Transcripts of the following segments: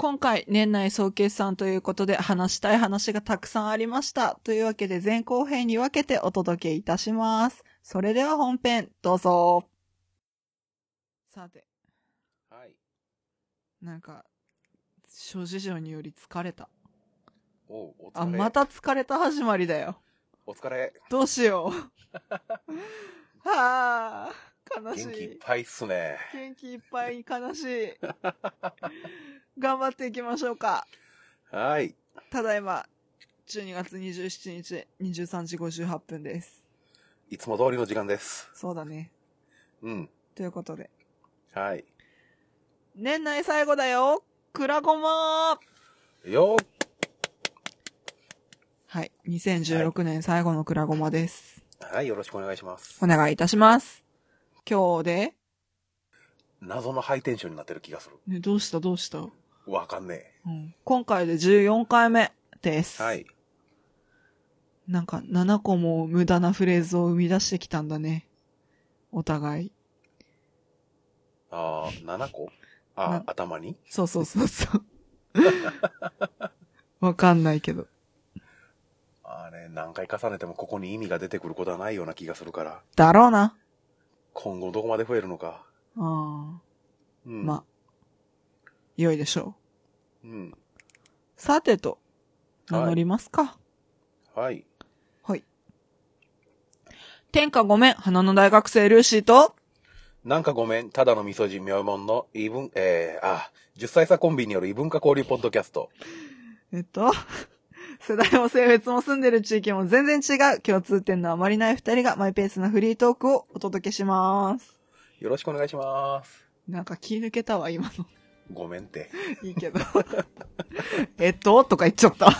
今回、年内総決算ということで話したい話がたくさんありました。というわけで前後編に分けてお届けいたします。それでは本編、どうぞ。さて、はい。なんか、諸事情により疲れた。おう、お疲れ。あ、また疲れた始まりだよ。お疲れ。どうしよう。はあ、悲しい。元気いっぱいっすね。元気いっぱい悲しい。頑張っていきましょうか。はい。ただいま、12月27日、23時58分です。いつも通りの時間です。そうだね。うん。ということで。はい。年内最後だよくらごまよーはい。2016年最後のくらごまです。はい、よろしくお願いしますお。願いいたします。今日で、謎のハイテンションになってる気がする。ね、どうした？どうした、わかんねうん、今回で14回目です。え。はい。なんか7個も無駄なフレーズを生み出してきたんだね。お互い。あー、7個？あ頭に？そうそうそうそう。わかんないけど。あれ、何回重ねてもここに意味が出てくることはないような気がするから、だろうな。今後どこまで増えるのか。ああ。うん。まあ、良いでしょう。うん。さてと、名乗りますか。はい。はい。天下ごめん、花の大学生ルーシーと、なんかごめん、ただの味噌汁妙門の異文、えー、あ、10歳差コンビによる異文化交流ポッドキャスト。えっと、世代も性別も住んでる地域も全然違う共通点のあまりない二人がマイペースなフリートークをお届けします。よろしくお願いします。なんか気抜けたわ、今の。ごめんって。いいけど。えっととか言っちゃった。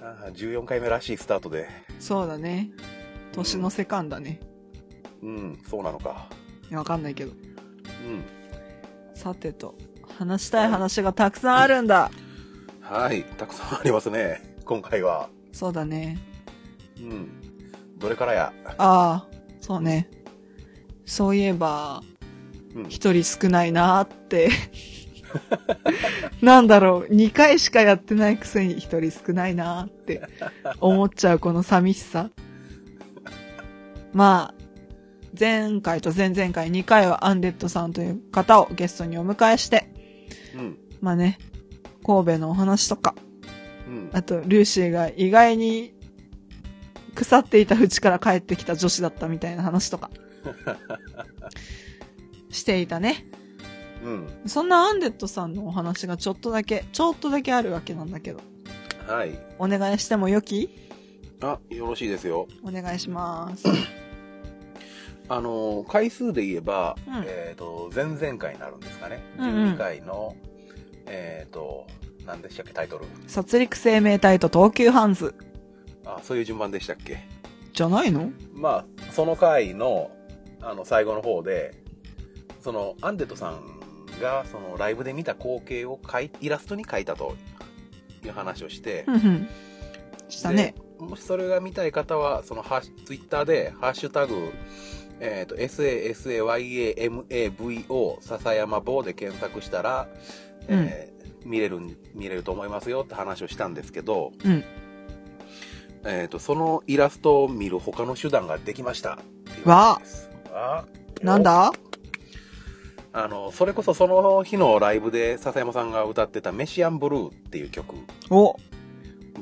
あー14回目らしいスタートで。そうだね。年のセカンだね。うん、そうなのか。わかんないけど。うん。さてと、話したい話がたくさんあるんだ。はい、たくさんありますね。今回は。そうだね。うん。どれからや？ああ、そうね。そういえば、うん。一人少ないなーって。なんだろう、二回しかやってないくせに一人少ないなーって思っちゃうこの寂しさ。まあ、前回と前々回2回はアンデッドさんという方をゲストにお迎えして、うん。まあね、神戸のお話とか、うん。あと、ルーシーが意外に腐っていた淵から帰ってきた女子だったみたいな話とか、していたね。うん。そんなアンデッドさんのお話がちょっとだけ、ちょっとだけあるわけなんだけど、はい。お願いしてもよき？あ、よろしいですよ。お願いします。あのー、回数で言えば、うんえっ、と、前々回になるんですかね。うんうん12回の、えっ、と、何でしたっけ、タイトル。殺戮生命体と東急ハンズ。あ、そういう順番でしたっけ。じゃないの？まあ、その回の、あの、最後の方で、その、アンデッドさんが、その、ライブで見た光景を描いイラストに描いたという話をして、ふんふん。したね。でもしそれが見たい方は、その、ハッツイッターで、ハッシュタグ、えっ、と、SASAYAMAVO、笹山棒で検索したら、えー見れるん、見れると思いますよって話をしたんですけど、うん。えっ、と、そのイラストを見る他の手段ができました。わーなんだ？あの、それこそその日のライブで笹山さんが歌ってたメシアンブルーっていう曲お、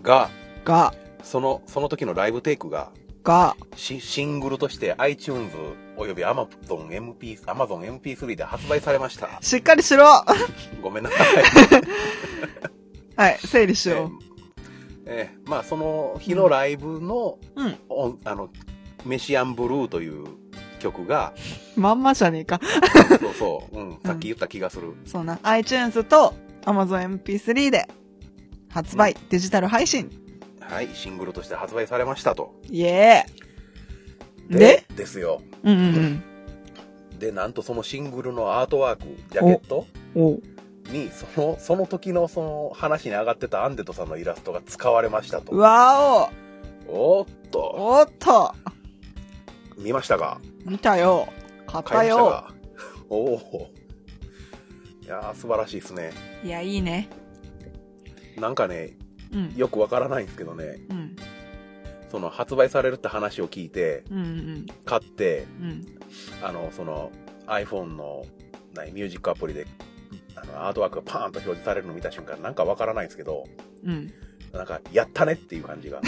が、が、その、その時のライブテイクが、が、シシングルとして iTunes および Amazon MP、Amazon MP3 で発売されました。しっかりしろはごめんなさい。い、整理しよえーまあその日のライブの、う。うん。おあの、メシアンブルーという曲が、まんまじゃねえか。そうそう、うん、さっき言った気がする。そうな。iTunes と Amazon MP3 で発売、デジタル配信。はい、シングルとして発売されましたと。イエーでで？すよ。うんうんで、なんとそのシングルのアートワーク、ジャケットうん。おに、その、その時のその話に上がってたアンデッドさんのイラストが使われましたと。わおーっおと、おっと見ましたか？見たよ。買ったよ。おお。やー素晴らしいですね。いや、いいね。なんかね、うん。よくわからないんですけどね、うん。その発売されるって話を聞いて、うんうん買って、うん。あの、その iPhone の何ミュージックアプリで、あのアートワークがパーンと表示されるのを見た瞬間、なんかわからないんですけど、うん。なんか、やったねっていう感じが。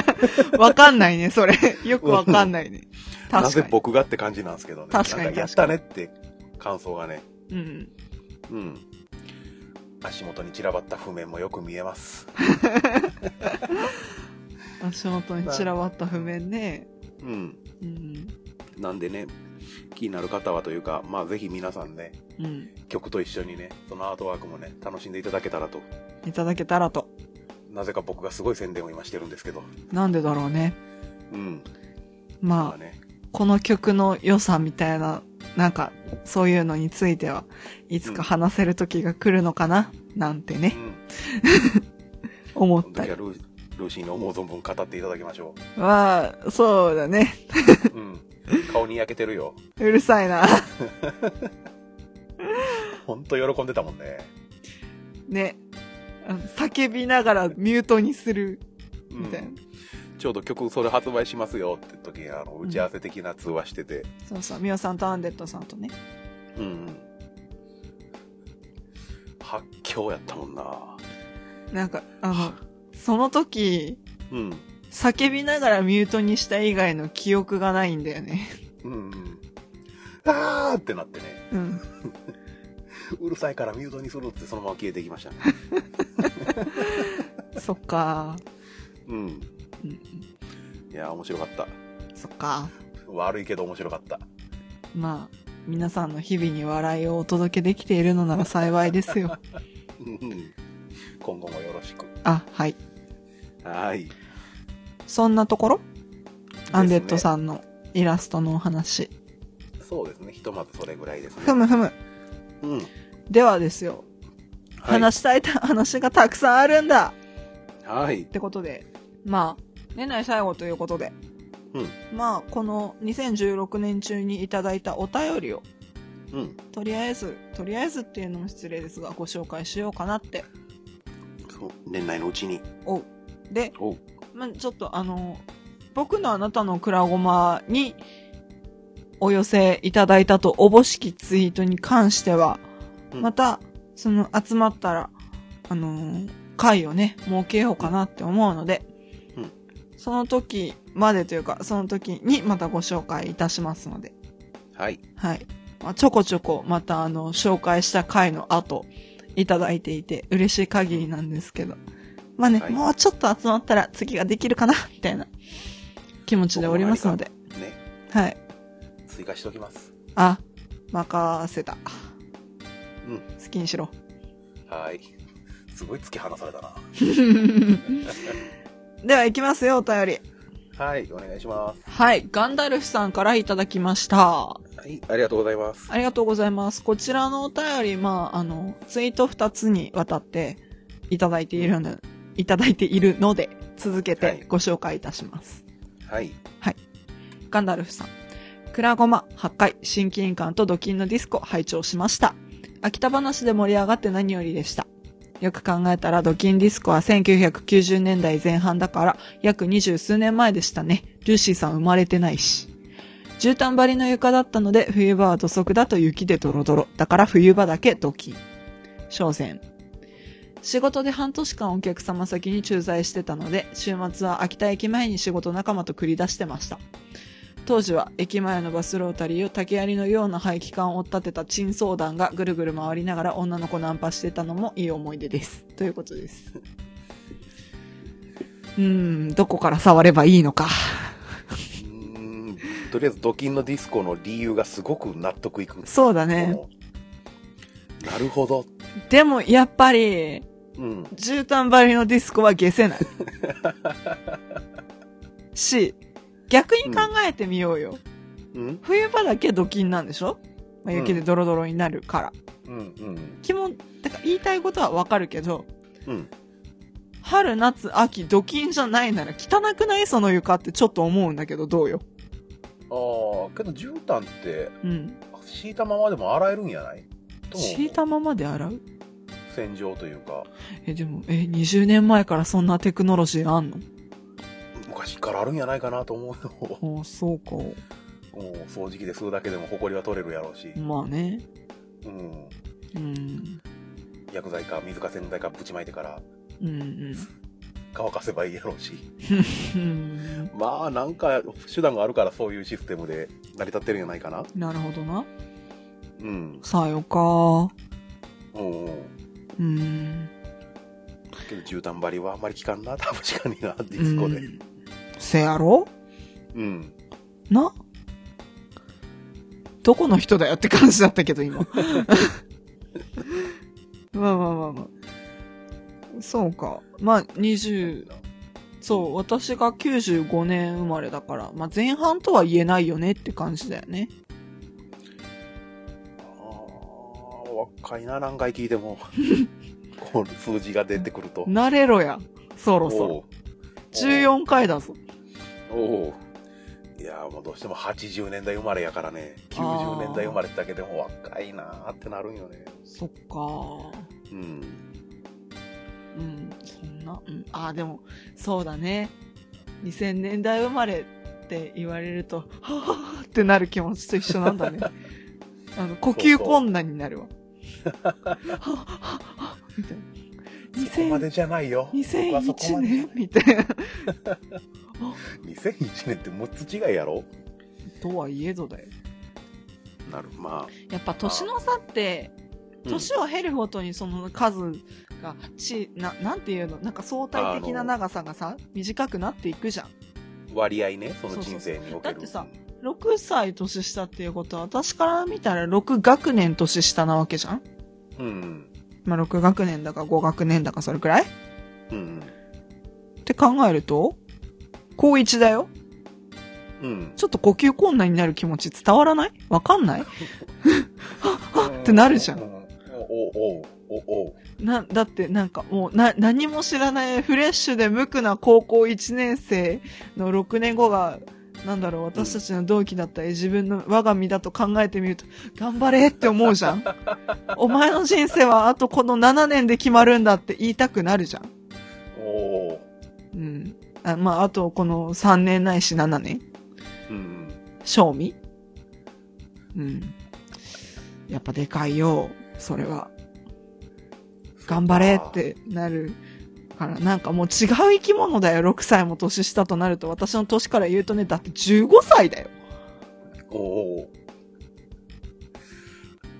わかんないね、それ。よくわかんないね。なぜ。僕がって感じなんですけどね。確かにやったねって感想がね。うん。うん。足元に散らばった譜面もよく見えます。足元に散らばった譜面ね。うん。うん。なんでね、気になる方はというか、まあぜひ皆さんね、うん。曲と一緒にね、そのアートワークもね、楽しんでいただけたらと。いただけたらと。なぜか僕がすごい宣伝を今してるんですけど。なんでだろうね。うん。まあ、まあね。この曲の良さみたいな、なんか、そういうのについては、いつか話せる時が来るのかな、なんてね、うん。思ったり。ルールーシーの思う存分語っていただきましょまあ、そうだね。う。うん。顔に焼けてるよ。うるさいな。ほんと喜んでたもんね。ね。叫びながらミュートにする、うんみたいな。ちょうど曲それ発売しますよって時にあの打ち合わせ的な通話してて、そうそう、ミオさんとアンデッドさんとね。うん、うん。発狂やったもんな。なんか、あの、その時、うん。叫びながらミュートにした以外の記憶がないんだよね。うんうん。あーってなってね、うん。うるさいからミュートにするってそのまま消えていきましたね。そっか。うん。うん。いや、面白かった。そっか。悪いけど面白かった。まあ、皆さんの日々に笑いをお届けできているのなら幸いですよ。うん今後もよろしく。あ、はい。はい。そんなところ？アンデッドん。さんのイラストのお話。そうですね。ひとまずそれぐらいですね。ふむふむ。うん。はいではですよ。話したいた話がたくさんあるんだはいっ。てことで、まあ、年内最後ということで、うん。まあ、この2016年中にいただいたお便りを、うん。とりあえず、とりあえずっていうのも失礼ですが、ご紹介しようかなって。そう。年内のうちに。おう。で、おう。まあ、ちょっとあの、僕のあなたのくらごまにお寄せいただいたとおぼしきツイートに関しては、うんまた、その集まったら、あのー会をね、設けようかなって思うので、うんその時までというか、その時にまたご紹介いたしますので、はい。はい。まあ、ちょこちょこまたあの、紹介した回の後、いただいていて嬉しい限りなんですけど。まあね、はいもうちょっと集まったら次ができるかな、みたいな気持ちでおりますので。ね。はい。追加しときます。あ、任せた。うん。好きにしろ。はい。すごい突き放されたな。では行きますよ、お便り。はい。お願いします。はい。ガンダルフさんからいただきました。はい。ありがとうございます。ありがとうございます。こちらのお便り、まあ、あの、ツイート2つにわたっていただいているので、いただいているので、続けはいてご紹介いたします。はい。ガンダルフさん。クラゴマ、8回、親近感とドキンのディスコ拝聴しました。秋田話で盛り上がって何よりでした。よく考えたらドキンディスコは1990年代前半だから約二十数年前でしたね。ルーシーさん生まれてないし。絨毯張りの床だったので冬場は土足だと雪でドロドロ。だから冬場だけドキン。商船。仕事で半年間お客様先に駐在してたので、週末は秋田駅前に仕事仲間と繰り出してました。当時は駅前のバスロータリーを竹槍のような排気管を立てた珍相談がぐるぐる回りながら女の子ナンパしてたのもいい思い出です。ということです。うーん、どこから触ればいいのか。うーん。とりあえず、ドキンのディスコの理由がすごく納得いく。そうだね。なるほど。でもやっぱり、うん。絨毯張りのディスコは消せない。し、逆に考えてみようよ。うん冬場だけドキンなんでしょ、まあ、雪でドロドロになるから。うんうん。気も、だから言いたいことはわかるけど、うん。春、夏、秋、ドキンじゃないなら汚くない？その床ってちょっと思うんだけど、どうよ？ああ、けど絨毯って、うん。敷いたままでも洗えるんやない？敷いたままで洗う？洗浄というか、え、でも、え、20年前からそんなテクノロジーあんの？昔からあるんやないかなと思うよ。あそうか。もう掃除機で吸うだけでも埃は取れるやろうし、まあね。うん。うん。薬剤か水か洗剤かぶちまいてからうん乾かせばいいやろうし。うん。まあなんか手段があるからそういうシステムで成り立ってるんじゃないかな。なるほどな。うん。さよか。うんうん。うん。けど絨毯張りはあんまり効かんな、確かにな、ディスコで。うんせやろ？うん。な？どこの人だよって感じだったけど、今。まあまあまあまあ。そうか。まあ、20、そう、私が95年生まれだから、まあ前半とは言えないよねって感じだよね。あー若いな、何回聞いても。この数字が出てくると。慣れろや。そろそろ。おう14回だぞ。おういやもうどうしても80年代生まれやからね90年代生まれだけでも若いなーってなるんよねそっか。うんうん、そんな、うん、ああ、でも、そうだね。2000年代生まれって言われると、はぁーってなる気持ちと一緒なんだね。あの、呼吸困難になるわ。はぁはぁはぁみたいな。そこまで2000じゃないよ僕はそこ2001まで年みたいな。2001年って6つ違いやろ？とはいえどだよ。なるまやっぱ年の差って、あ、うん。年を経るごとにその数が、ち、な、なんていうの？なんか相対的な長さがさ、短くなっていくじゃん。割合ねその人生における。だってさ6歳年下っていうことは、私から見たら6学年年下なわけじゃん。うん。まあ、6学年だか5学年だかそれくらい？うん。って考えると、高1だよ。うん。ちょっと呼吸困難になる気持ち伝わらない？わかんない？ってなるじゃん。おおおおな、だってなんかもうな、何も知らないフレッシュで無垢な高校1年生の6年後が、なんだろう、私たちの同期だったり自分の我が身だと考えてみると、頑張れって思うじゃん。お前の人生はあとこの7年で決まるんだって言いたくなるじゃん。あまあ、あとこの3年ないし7年うん賞味。うん。やっぱでかいよ、それは。頑張れってなるから、なんかもう違う生き物だよ、6歳も年下となると。私の年から言うとね、だって15歳だよ。おお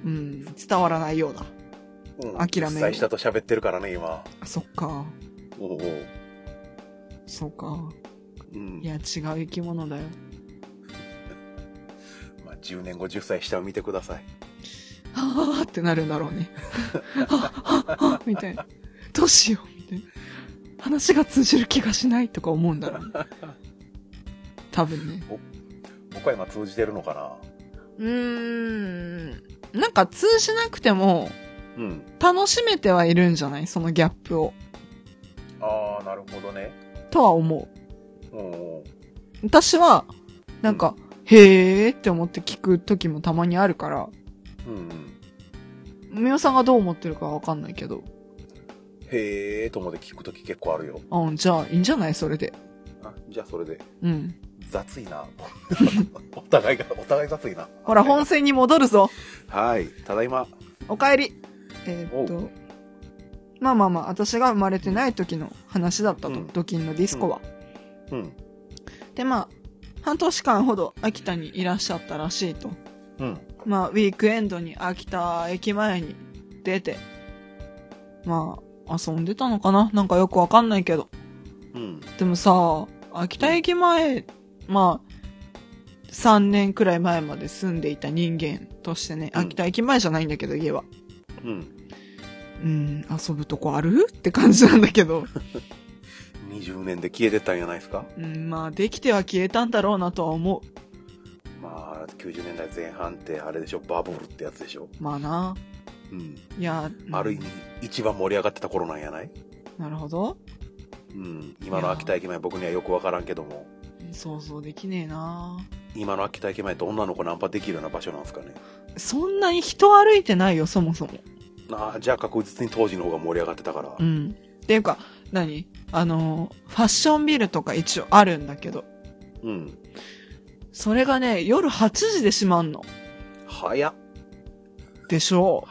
うん、伝わらないようだ。うん。諦める。10歳下と喋ってるからね今。あそっか、おおそうか。うんいや、違う生き物だよ。まあ、10年後10歳下を見てくださいはぁーってなるんだろうね。はぁ、はぁ、はぁ、みたいな。どうしよう、みたいな。話が通じる気がしないとか思うんだろうね。多分ね。僕は今通じてるのかな？うーん。なんか通じなくても、うん楽しめてはいるんじゃない？そのギャップを。ああなるほどねとは思う。うんうん私は、なんか、へーって思って聞く時もたまにあるから、うんうんみおさんがどう思ってるかわかんないけど。へえと思って聞くとき結構あるようん、じゃあ、いいんじゃないそれで。あじゃあそれでうん。雑いな お互いがお互い雑いなほら、本線に戻るぞ。はいただいまお帰り。えーっと、まあまあまあ、私が生まれてない時の話だったと、うんドキンのディスコは。うんで、まあ、半年間ほど秋田にいらっしゃったらしいと。うんまあ、ウィークエンドに秋田駅前に出て、まあ、遊んでたのかな？なんかよくわかんないけど。うんでもさ、秋田駅前、まあ、3年くらい前まで住んでいた人間としてね、うん秋田駅前じゃないんだけど、家は。うんうん、遊ぶとこある？って感じなんだけど。20年で消えてったんじゃないですか？うん、まあ、できては消えたんだろうなとは思う。まあ90年代前半ってあれでしょバブルってやつでしょまあな。うんいや、うんある意味一番盛り上がってた頃なんやない？なるほど。うん今の秋田駅前僕にはよくわからんけども想像できねえな今の秋田駅前って女の子ナンパできるような場所なんですかね？そんなに人歩いてないよ、そもそも。ああ、じゃあ確実に当時の方が盛り上がってたから。うん。っていうか、何？あの、ファッションビルとか一応あるんだけど、うん。それがね、夜8時で閉まんの。早っ。でしょ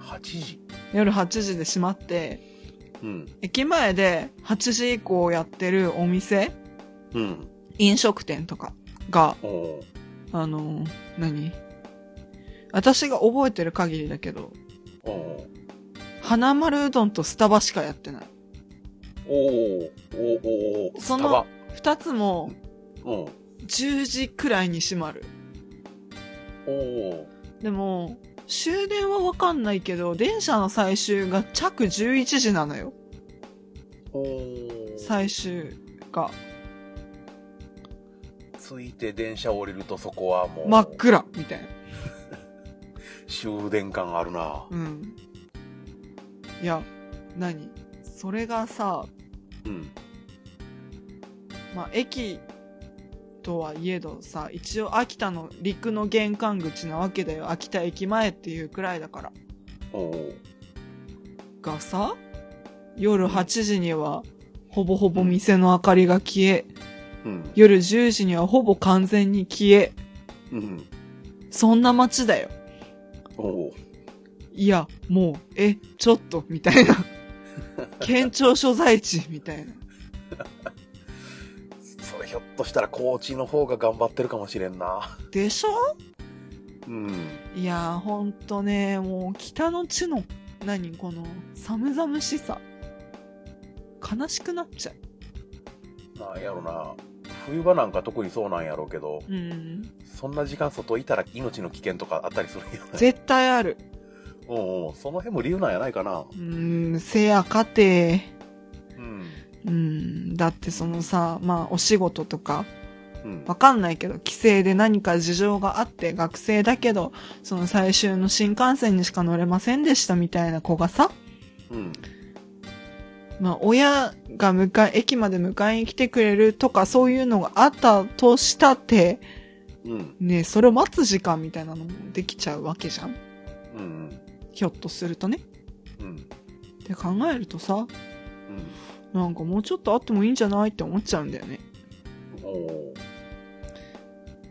？8時？う夜8時で閉まって、うん。駅前で8時以降やってるお店、うん。飲食店とかが、あの、何？私が覚えてる限りだけど、おお花丸うどんとスタバしかやってない。おおおおその二つもスタバうん。10時くらいに閉まる。おおでも、終電はわかんないけど、電車の最終が着11時なのよ。おお最終が。着いて電車降りるとそこはもう、真っ暗みたいな。終電感あるな。うん。いや、何？それがさ、うん。まあ、駅とはいえどさ、一応秋田の陸の玄関口なわけだよ。秋田駅前っていうくらいだから。おおがさ、夜8時には、ほぼほぼ店の明かりが消え、うん。夜10時にはほぼ完全に消え、うん。そんな街だよ。いや、もう、え、ちょっと、みたいな。県庁所在地、みたいな。それひょっとしたら高知の方が頑張ってるかもしれんな。でしょ？うん。いやー、ほんとね、もう、北の地の、何この、寒々しさ。悲しくなっちゃなんやろな。冬場なんか特にそうなんやろうけど、う。うん。そんな時間外いたら命の危険とかあったりするんやね。絶対ある。うんうん。その辺も理由なんやないかな。うーん、せやかて。うん。うん、だってそのさ、まあ、お仕事とか、うん。わかんないけど、帰省で何か事情があって、学生だけど、その最終の新幹線にしか乗れませんでしたみたいな子がさ、うん。まあ、親が迎え、駅まで迎えに来てくれるとか、そういうのがあったとしたって、うん。ね、それを待つ時間みたいなのもできちゃうわけじゃんうん。ひょっとするとね。うん。って考えるとさ、うん。なんかもうちょっとあってもいいんじゃないって思っちゃうんだよね。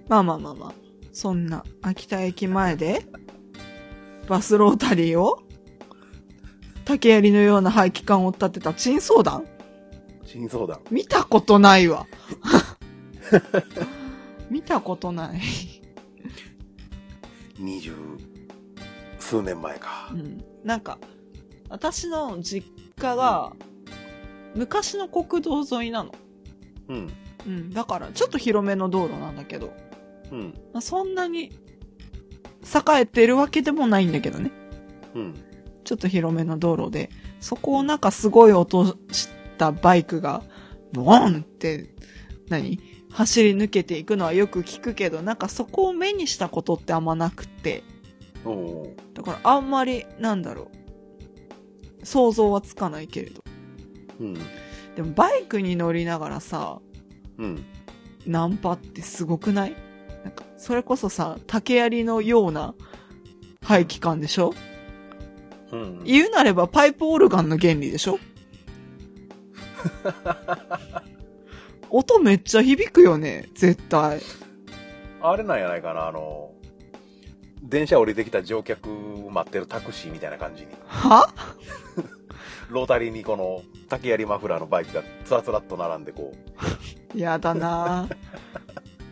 まあまあまあまあ。そんな、秋田駅前で、バスロータリーを、竹槍のような排気管を立てた珍相談？真相談。見たことないわ。見たことない。二十数年前かう。ん。なんか、私の実家が、昔の国道沿いなの。うん。うん。だから、ちょっと広めの道路なんだけど、うん。まあ、そんなに、栄えてるわけでもないんだけどね。うん。ちょっと広めの道路で、そこをなんかすごい音したバイクが、ボーンって、何？走り抜けていくのはよく聞くけど、なんかそこを目にしたことってあんまなくって、だからあんまり、なんだろう、想像はつかないけれど。うん。でもバイクに乗りながらさ、うん。ナンパってすごくない？なんか、それこそさ、竹槍のような排気管でしょ？うん。言うなればパイプオルガンの原理でしょ？音めっちゃ響くよね、絶対。あれなんやないかな、あの、電車降りてきた乗客待ってるタクシーみたいな感じに。は？ロータリーにこの竹槍マフラーのバイクがつらつらっと並んでこやだな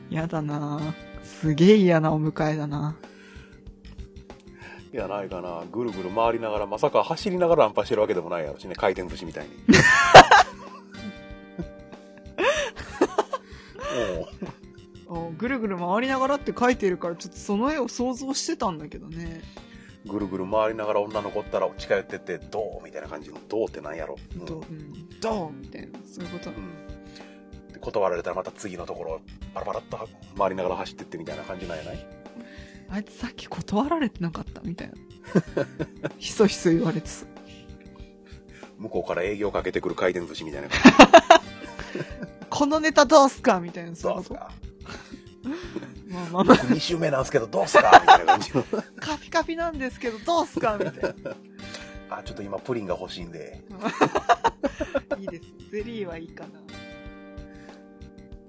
ぁやだなぁすげえ嫌なお迎えだなやないかな、ぐるぐる回りながら、まさか走りながらナンパしてるわけでもないやろしね、回転寿司みたいに。おおぐるぐる回りながらって書いてるから、ちょっとその絵を想像してたんだけどね。うぐるぐる回りながら女の子ったら近寄ってって、どうみたいな感じの、どうってなんやろ。うんどう、うん、どうみたいな、そういうことう。んで断られたらまた次のところ、パラパラっと回りながら走ってってみたいな感じなんやない？あいつさっき断られてなかったみたいな。ひそひそ言われてた。向こうから営業かけてくる回転寿司みたいな感 このネタどうすかみたいな、じ。そうすか？まあまあまあ、2週目なんですけど、どうすかみたいな感じの。カピカピなんですけど、どうすかみたいな。あ、ちょっと今プリンが欲しいんで。いいです。ゼリーはいいか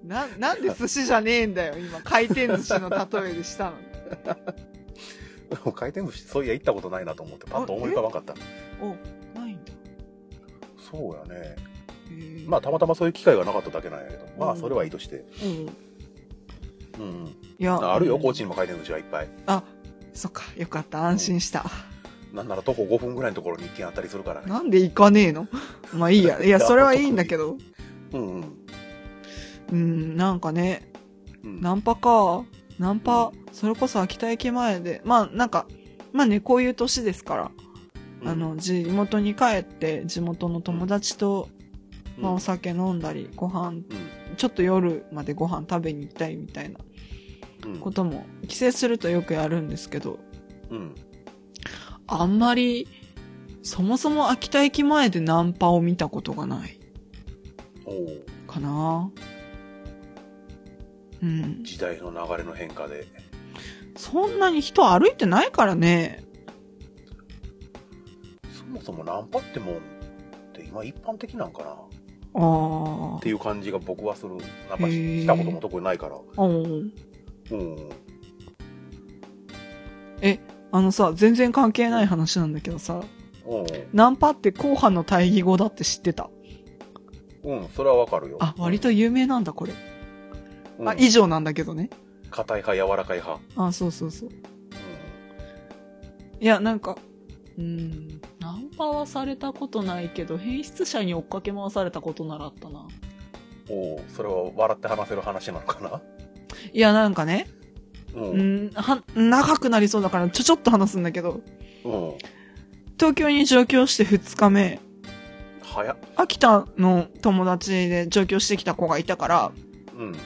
な。な、なんで寿司じゃねえんだよ、今。回転寿司の例えでしたのに。回転寿司、そういや行ったことないなと思って、パッと思い浮かばんかった。お、ないんだ。そうやね。まあ、たまたまそういう機会がなかっただけなんやけど、まあ、それはいいとして。うん。うんうん。いや、あるよ、高知にも回転寿司はいっぱい。あ、そっか、よかった、安心した。なんなら徒歩5分ぐらいのところに一軒あったりするからね。なんで行かねえの？まあいいや。いや、それはいいんだけど。うんうん。うん、なんかね、うんナンパか。ナンパ、それこそ秋田駅前で。まあなんか、まあね、こういう年ですから。あの、地元に帰って、地元の友達と、うん、まあお酒飲んだり、ご飯、うんちょっと夜までご飯食べに行きたいみたいなうんことも、帰省するとよくやるんですけど、うん。あんまり、そもそも秋田駅前でナンパを見たことがないかな。うん。時代の流れの変化で。そんなに人歩いてないからね。そもそもナンパってもんって今一般的なんかなっああて。いう感じが僕はする。なんかしたことも特にないから。うん。うん。あのさ、全然関係ない話なんだけどさ、うん。ナンパって後半の対義語だって知ってた？うん、それはわかるよ。あ、割と有名なんだ、これ。うん、あ、以上なんだけどね。硬い派、柔らかい派。あ、そうそうそう。ういや、なんか、うーん、ナンパはされたことないけど、変質者に追っかけ回されたことならあったな。ん。おうそれは笑って話せる話なのかな？いや、なんかね、う。うんん、は、長くなりそうだから、ちょちょっと話すんだけど、うん。東京に上京して2日目、早っ。秋田の友達で上京してきた子がいたから、うん。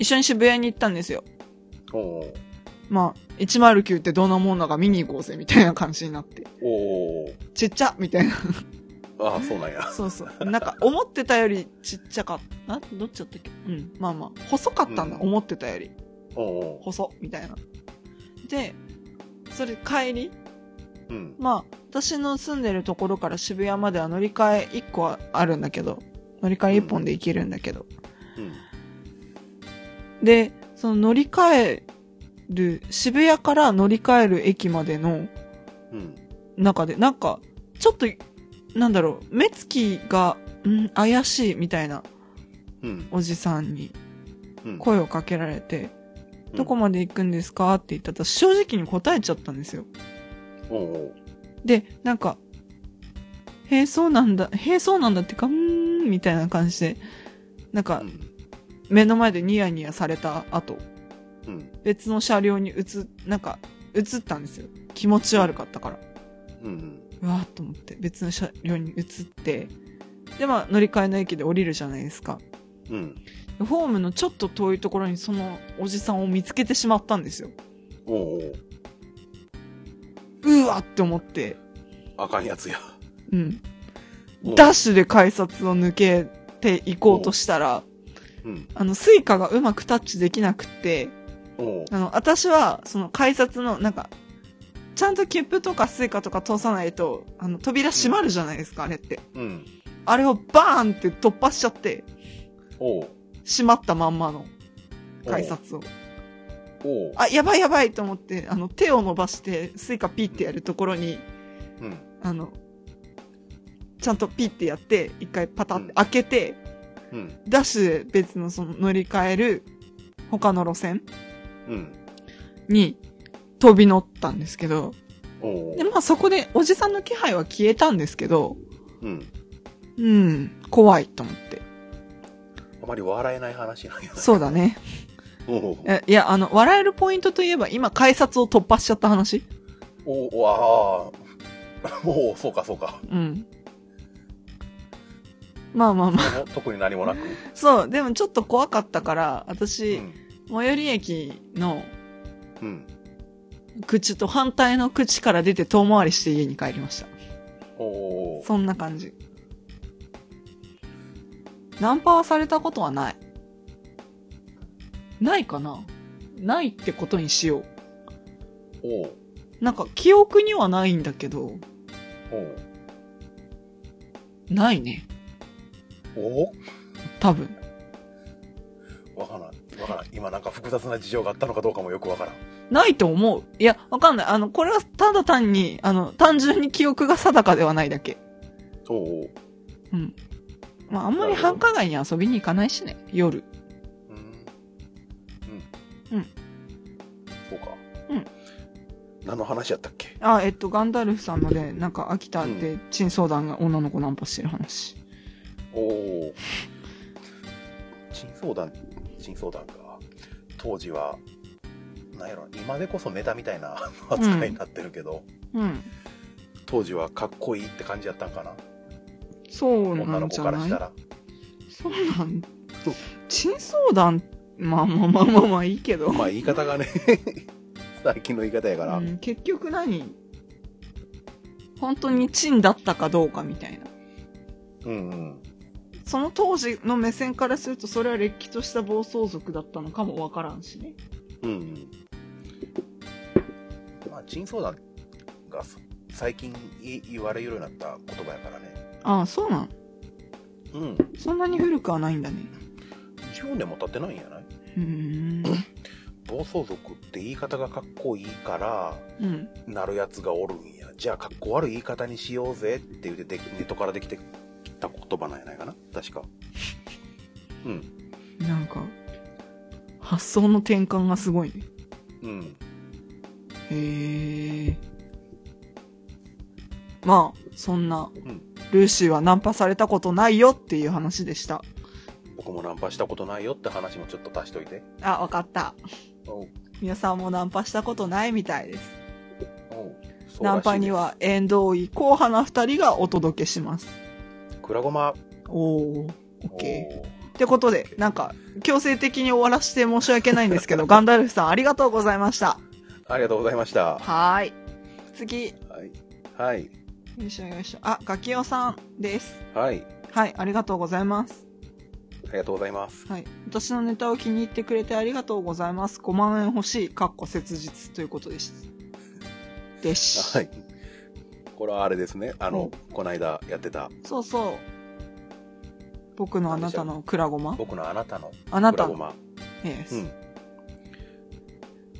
一緒に渋谷に行ったんですよ。おうまあ、109ってどんなもんだか見に行こうぜ、みたいな感じになって。おうちっちゃみたいな。ああ、そうなんや。そうそう。なんか、思ってたよりちっちゃかった。などっちだったっけ？うん。まあまあ、細かったんだ、うん思ってたより。おう細、みたいな。で、それ帰り？うん。まあ、私の住んでるところから渋谷までは乗り換え1個はあるんだけど、乗り換え1本で行けるんだけど。うん。で、その乗り換える、渋谷から乗り換える駅までのうん。中で、なんか、ちょっと、なんだろう、目つきが、ん怪しいみたいなうん。おじさんにうん。声をかけられて、どこまで行くんですかって言ったら、正直に答えちゃったんですよ。おうで、なんか、へえ、そうなんだ、へえ、そうなんだってか、うーん、みたいな感じで、なんかう、ん。目の前でニヤニヤされた後、うん。別の車両に移、なんか、移ったんですよ。気持ち悪かったから。うん。うわーっと思って、別の車両に移って、で、まあ、乗り換えの駅で降りるじゃないですか。うん。ホームのちょっと遠いところにそのおじさんを見つけてしまったんですよ。おううわって思って、あかんやつや。うん。ダッシュで改札を抜けて行こうとしたら、うん。あの、 Suica がうまくタッチできなくって、おうあの、私は、その改札の、なんか、ちゃんと切符とか Suica とか通さないと、あの、扉閉まるじゃないですか、あれって。うん。あれをバーンって突破しちゃって、おう閉まったまんまの改札を。おうあ、やばいやばいと思って、あの、手を伸ばして、 Suica ピッてやるところに、うん。あの、ちゃんとピッてやって、一回パタって開けて、うん。ダッシュで別のその乗り換える他の路線うん。に飛び乗ったんですけど、で、まあそこでおじさんの気配は消えたんですけど、うん。うん、怖いと思って。あまり笑えない話なんや。そうだね。いや、あの、笑えるポイントといえば今改札を突破しちゃった話おうおうああ。おう そうかそうか。うん。まあまあまあ。特に何もなく。そう、でもちょっと怖かったから、う私、ん。最寄り駅のうん。口と反対の口から出て遠回りして家に帰りました。おうそんな感じ。ナンパはされたことはない。ないかなないってことにしよおうう。なんか記憶にはないんだけど、おうないね。お？う多分。わからん。わからん。今なんか複雑な事情があったのかどうかもよくわからん。ないと思う。いや、わかんない。あの、これはただ単に、あの、単純に記憶が定かではないだけ。おうおううん。まあ、あんまり繁華街に遊びに行かないしね、夜。うん。うん。うん。そうか。うん。何の話やったっけ？あ、えっと、ガンダルフさんので、なんか秋田で、珍相談が女の子ナンパしてる話。おお。珍相談、珍相談か。当時は、なんやろ、今でこそネタみたいな 扱いになってるけど、うん。当時はかっこいいって感じやったんかな？そうな女のんじゃない？子からしたら。そうなん？珍相談、まあまあまあまあまあいいけど。まあ言い方がね、最近の言い方やから。うん、結局何？本当に珍だったかどうかみたいな。うんうん。その当時の目線からすると、それはれっきとした暴走族だったのかもわからんしね。うんうん。まあ、珍相談が最近い言われるようになった言葉やからね。ああ、そうなん？うん。そんなに古くはないんだね。10年も経ってないんやない？うーん。暴走族って言い方がかっこいいから、うん。なるやつがおるんや。じゃあ、かっこ悪い言い方にしようぜって言ってネットからできてきた言葉なんやないかな？確か。うん。なんか、発想の転換がすごいね。うん。へえ。まあ、そんな、んルーシーはナンパされたことないよっていう話でした。僕もナンパしたことないよって話もちょっと足しといて。あ、わかった。皆さんもナンパしたことないみたいです。ナンパには縁遠い硬派な二人がお届けします。くらごま。おー、オッケー。おうってことで、なんか、強制的に終わらせて申し訳ないんですけど、ガンダルフさんありがとうございました。ありがとうございました。はーい。次、はい。はい。よいしょよいしょ。あ、ガキオさんです。はい。はい、ありがとうございます。ありがとうございます。はい。私のネタを気に入ってくれてありがとうございます。5万円欲しい、かっこ切実ということです。でし。はい。これはあれですね。あの、この間やってた、そうそう。僕のあなたのクラゴマ僕のあなたのあなたの？くらごま。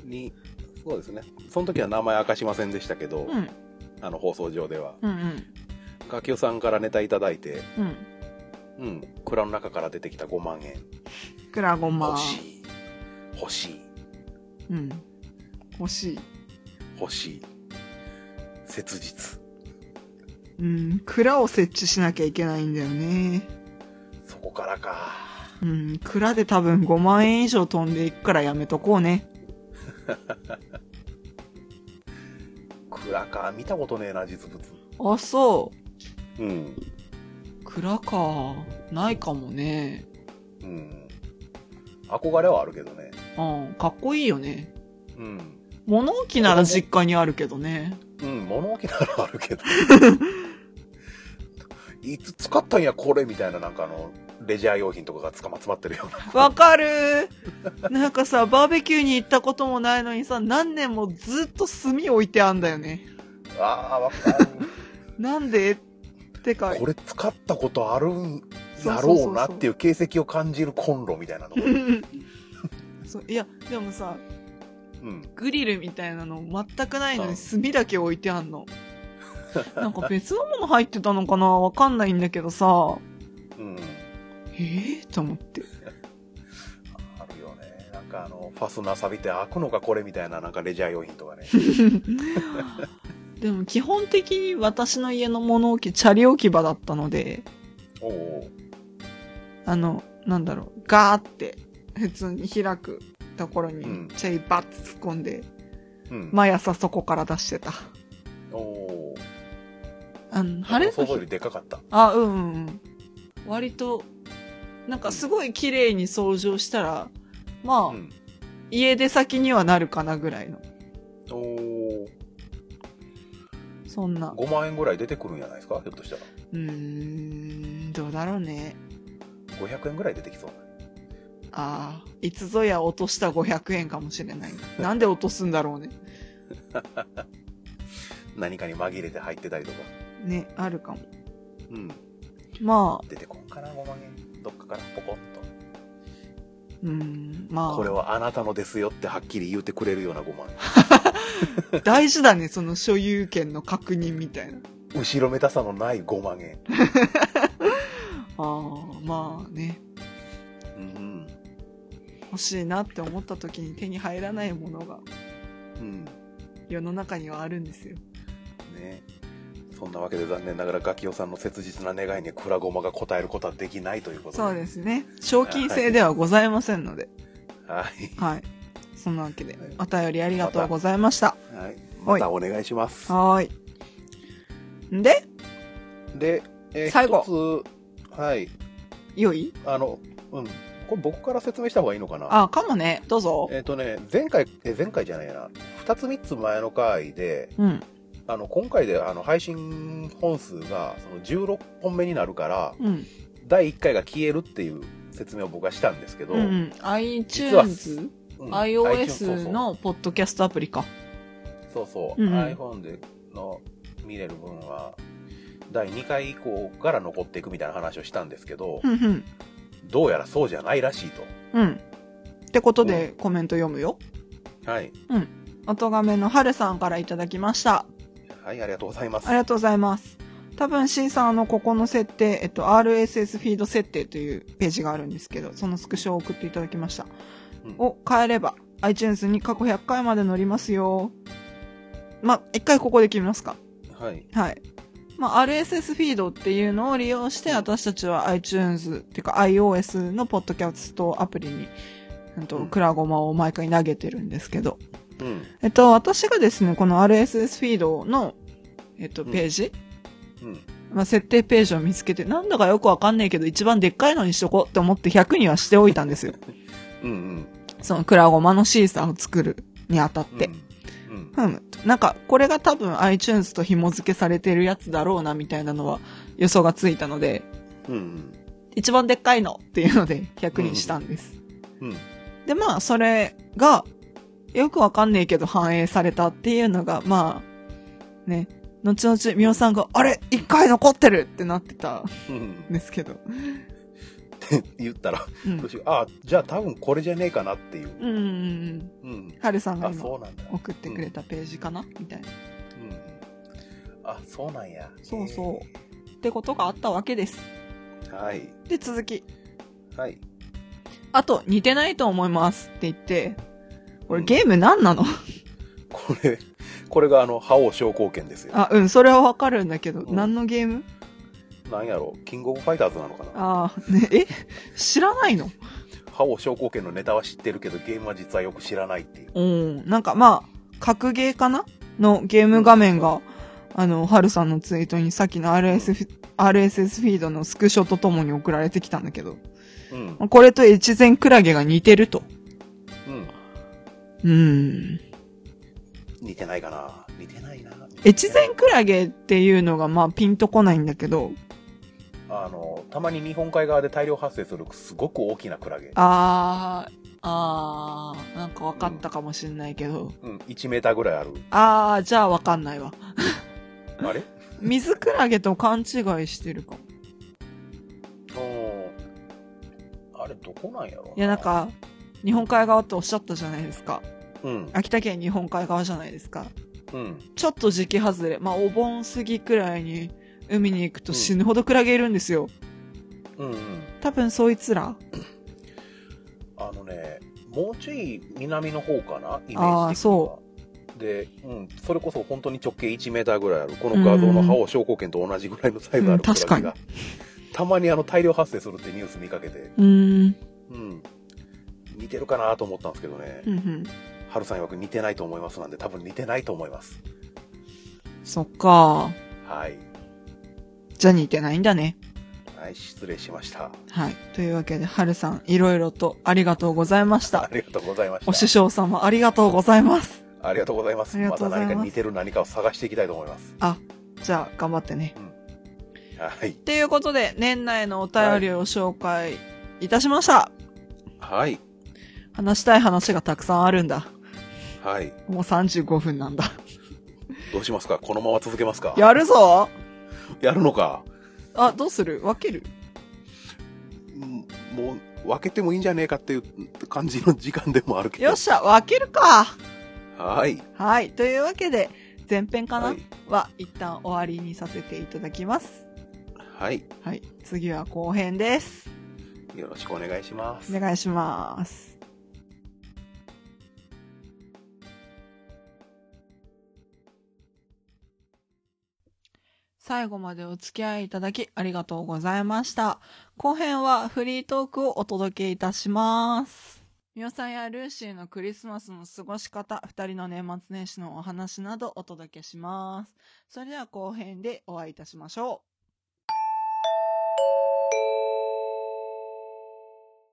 に、そうですね。その時は名前明かしませんでしたけど、うん。あの放送上では。うんうん。ガキオさんからネタいただいて、うん。うん。蔵の中から出てきた5万円。クラゴマ欲。しい。欲しい。うん。欲しい。欲しい。切実。うん。蔵を設置しなきゃいけないんだよね。そこからか。うん。蔵で多分5万円以上飛んでいくからやめとこうね。蔵か。見たことねえな、実物。あ、そうん。う。蔵か。ないかもね。うん。憧れはあるけどね。うん。かっこいいよね。うん。物置なら実家にあるけどね。うん、物置ならあるけど。いつ使ったんや、これみたいな、なんかあの、レジャー用品とかがつかまつまってるような。わかるなんかさ、バーベキューに行ったこともないのにさ、何年もずっと炭置いてあんだよね。ああ、わかる。なんでってか、これ使ったことあるんそうそうそうそうやろうなっていう形跡を感じるコンロみたいなのが。そういや、でもさ、うん。グリルみたいなの全くないのうんに炭だけ置いてあんの。なんか別のもの入ってたのかな？わかんないんだけどさ、うん。えー、と思って。あるよね。なんかあの、ファスナー錆びて開くのかこれみたいな、なんかレジャー用品とかね。でも基本的に私の家の物置、チャリ置き場だったので、おおあの、なんだろう、ガーって普通に開くところにうんチャリバッて突っ込んで、うん。毎朝そこから出してた。おおあの、晴れの日でかかった。あ、うんうんうん。割と、なんかすごい綺麗に掃除をしたら、まあ、うん。家出先にはなるかなぐらいの。おおそんな。5万円ぐらい出てくるんじゃないですか？ひょっとしたら。うーん、どうだろうね。500円ぐらい出てきそうああ、いつぞや落とした500円かもしれない。なんで落とすんだろうね。何かに紛れて入ってたりとか。ね、あるかも。うん。まあ、出てこんかな、5万円。どっかからポコンうん、まと。これあ、はあなたのですよってはっきり言ってくれるような5万円。大事だね、その所有権の確認みたいな。後ろめたさのない5万円。ああ、まあね、うん。欲しいなって思った時に手に入らないものがうん。世の中にはあるんですよ。ねそんなわけで残念ながらガキオさんの切実な願いにクラゴマが応えることはできないということそうですね。賞金制ではございませんので。はい。はい。そんなわけではい、お便りありがとうございました。はい。またお願いします。はーい。んで、で、えー最後はい。良い？あの、うん。これ僕から説明した方がいいのかな？あ、かもね。どうぞ。えっ、とね、前回、え、前回じゃないな。二つ三つ前の回で、うん。あの、今回であの、配信本数が、その16本目になるから、うん。第1回が消えるっていう説明を僕はしたんですけど、うんうん。実は iTunes、うん iTunes そうそ iOS うのポッドキャストアプリか。そうそう、うんうん iPhone での見れる分は、第2回以降から残っていくみたいな話をしたんですけど、うんうん。どうやらそうじゃないらしいと。うん。ってことでコメント読むよ。はい。おとがめのはるさんからいただきました。はい、ありがとうございます。ありがとうございます。多分 C さんあの、ここの設定、えっと、RSS フィード設定というページがあるんですけど、そのスクショを送っていただきました。うんを変えれば、iTunes に過去100回まで載りますよ。ま、一回ここで決めますか。はい。はい。まあ、RSS フィードっていうのを利用して、私たちは iTunes っていうか iOS のポッドキャストアプリに、うんと、うんクラゴマを毎回投げてるんですけど、うん。えっと、私がですね、この RSS フィードの、えっと、うんページ、うん。まあ、設定ページを見つけて、なんだかよくわかんないけど、一番でっかいのにしとこうって思って100にはしておいたんですよ。うん。うん。そのクラゴマのシーサーを作るにあたって。うん。なんか、これが多分 iTunes と紐付けされてるやつだろうな、みたいなのは予想がついたので、うん。うん。一番でっかいのっていうので100にしたんです。うん。で、まあ、それが、よくわかんねえけど反映されたっていうのが、まあ、ね、後々、みおさんが、あれ一回残ってるってなってたうん。んですけど。っ て言ったら、うんあ、じゃあ多分これじゃねえかなっていう。うんうんうん。うん。はるさんがあ、今。送ってくれたページかなみたいな。うん。あ、そうなんや。そうそうってことがあったわけです。えーはい。で、続き。はい。あと、似てないと思いますって言って、こうんれゲーム何なの、これ、これがあの、覇王昇降拳ですよ。あ、うん、それはわかるんだけど、うん何のゲーム？なんやろキングオブファイターズなのかな？ああ、ね、え？知らないの？覇王昇降拳のネタは知ってるけど、ゲームは実はよく知らないっていう。うん。なんかまあ、格ゲーかな？のゲーム画面が、あの、はるさんのツイートにさっきの RS フィ RSS フィードのスクショとともに送られてきたんだけど、うん。これと越前クラゲが似てると。うん。うん。似てないかな似てないな。越前クラゲっていうのがまあピンとこないんだけど、あの、たまに日本海側で大量発生するすごく大きなクラゲ。あー、あー、なんかわかったかもしんないけど、うん、1メーターぐらいある。あー、じゃあわかんないわ。あれ？水クラゲと勘違いしてるかも。あれどこなんやろいやなん、か、日本海側っておっしゃったじゃないですか。うん、秋田県日本海側じゃないですか。うん。ちょっと時期外れ、まあお盆過ぎくらいに海に行くと死ぬほどクラゲいるんですよ。うん、うん。多分そいつら。あのね、もうちょい南の方かなイメージ的にあはーそで、うん、それこそ本当に直径1メーターぐらいある。この画像の覇王昇降拳と同じぐらいのサイズあうんるクラゲが、確かたまにあの大量発生するってニュース見かけて、うーん。うん。似てるかなと思ったんですけどね。うんうん。ハルさん曰く似てないと思いますなんで多分似てないと思います。そっか。はい。じゃあ似てないんだね。はい、失礼しました。はい。というわけで、はるさん、いろいろとありがとうございました。ありがとうございまお師し匠様、ありがとうございます。た。ありがとうございます。また何か似てる何かを探していきたいと思います。あ、じゃあ、頑張ってね。はい。ということで、年内のお便りを紹介いたしました。はい。話したい話がたくさんあるんだ。はい。もう35分なんだ。どうしますか？このまま続けますか？やるぞやるのか？あ、どうする？分ける？うんもう、分けてもいいんじゃねえかっていう感じの時間でもあるけど。よっしゃ、分けるかはい。はい。というわけで、前編かな、ははい一旦終わりにさせていただきます。はい。はい。次は後編です。よろしくお願いします。お願いします。最後までお付き合いいただきありがとうございました。後編はフリートークをお届けいたします。みおさんやルーシーのクリスマスの過ごし方、二人の年末年始のお話などお届けします。それでは後編でお会いいたしましょう。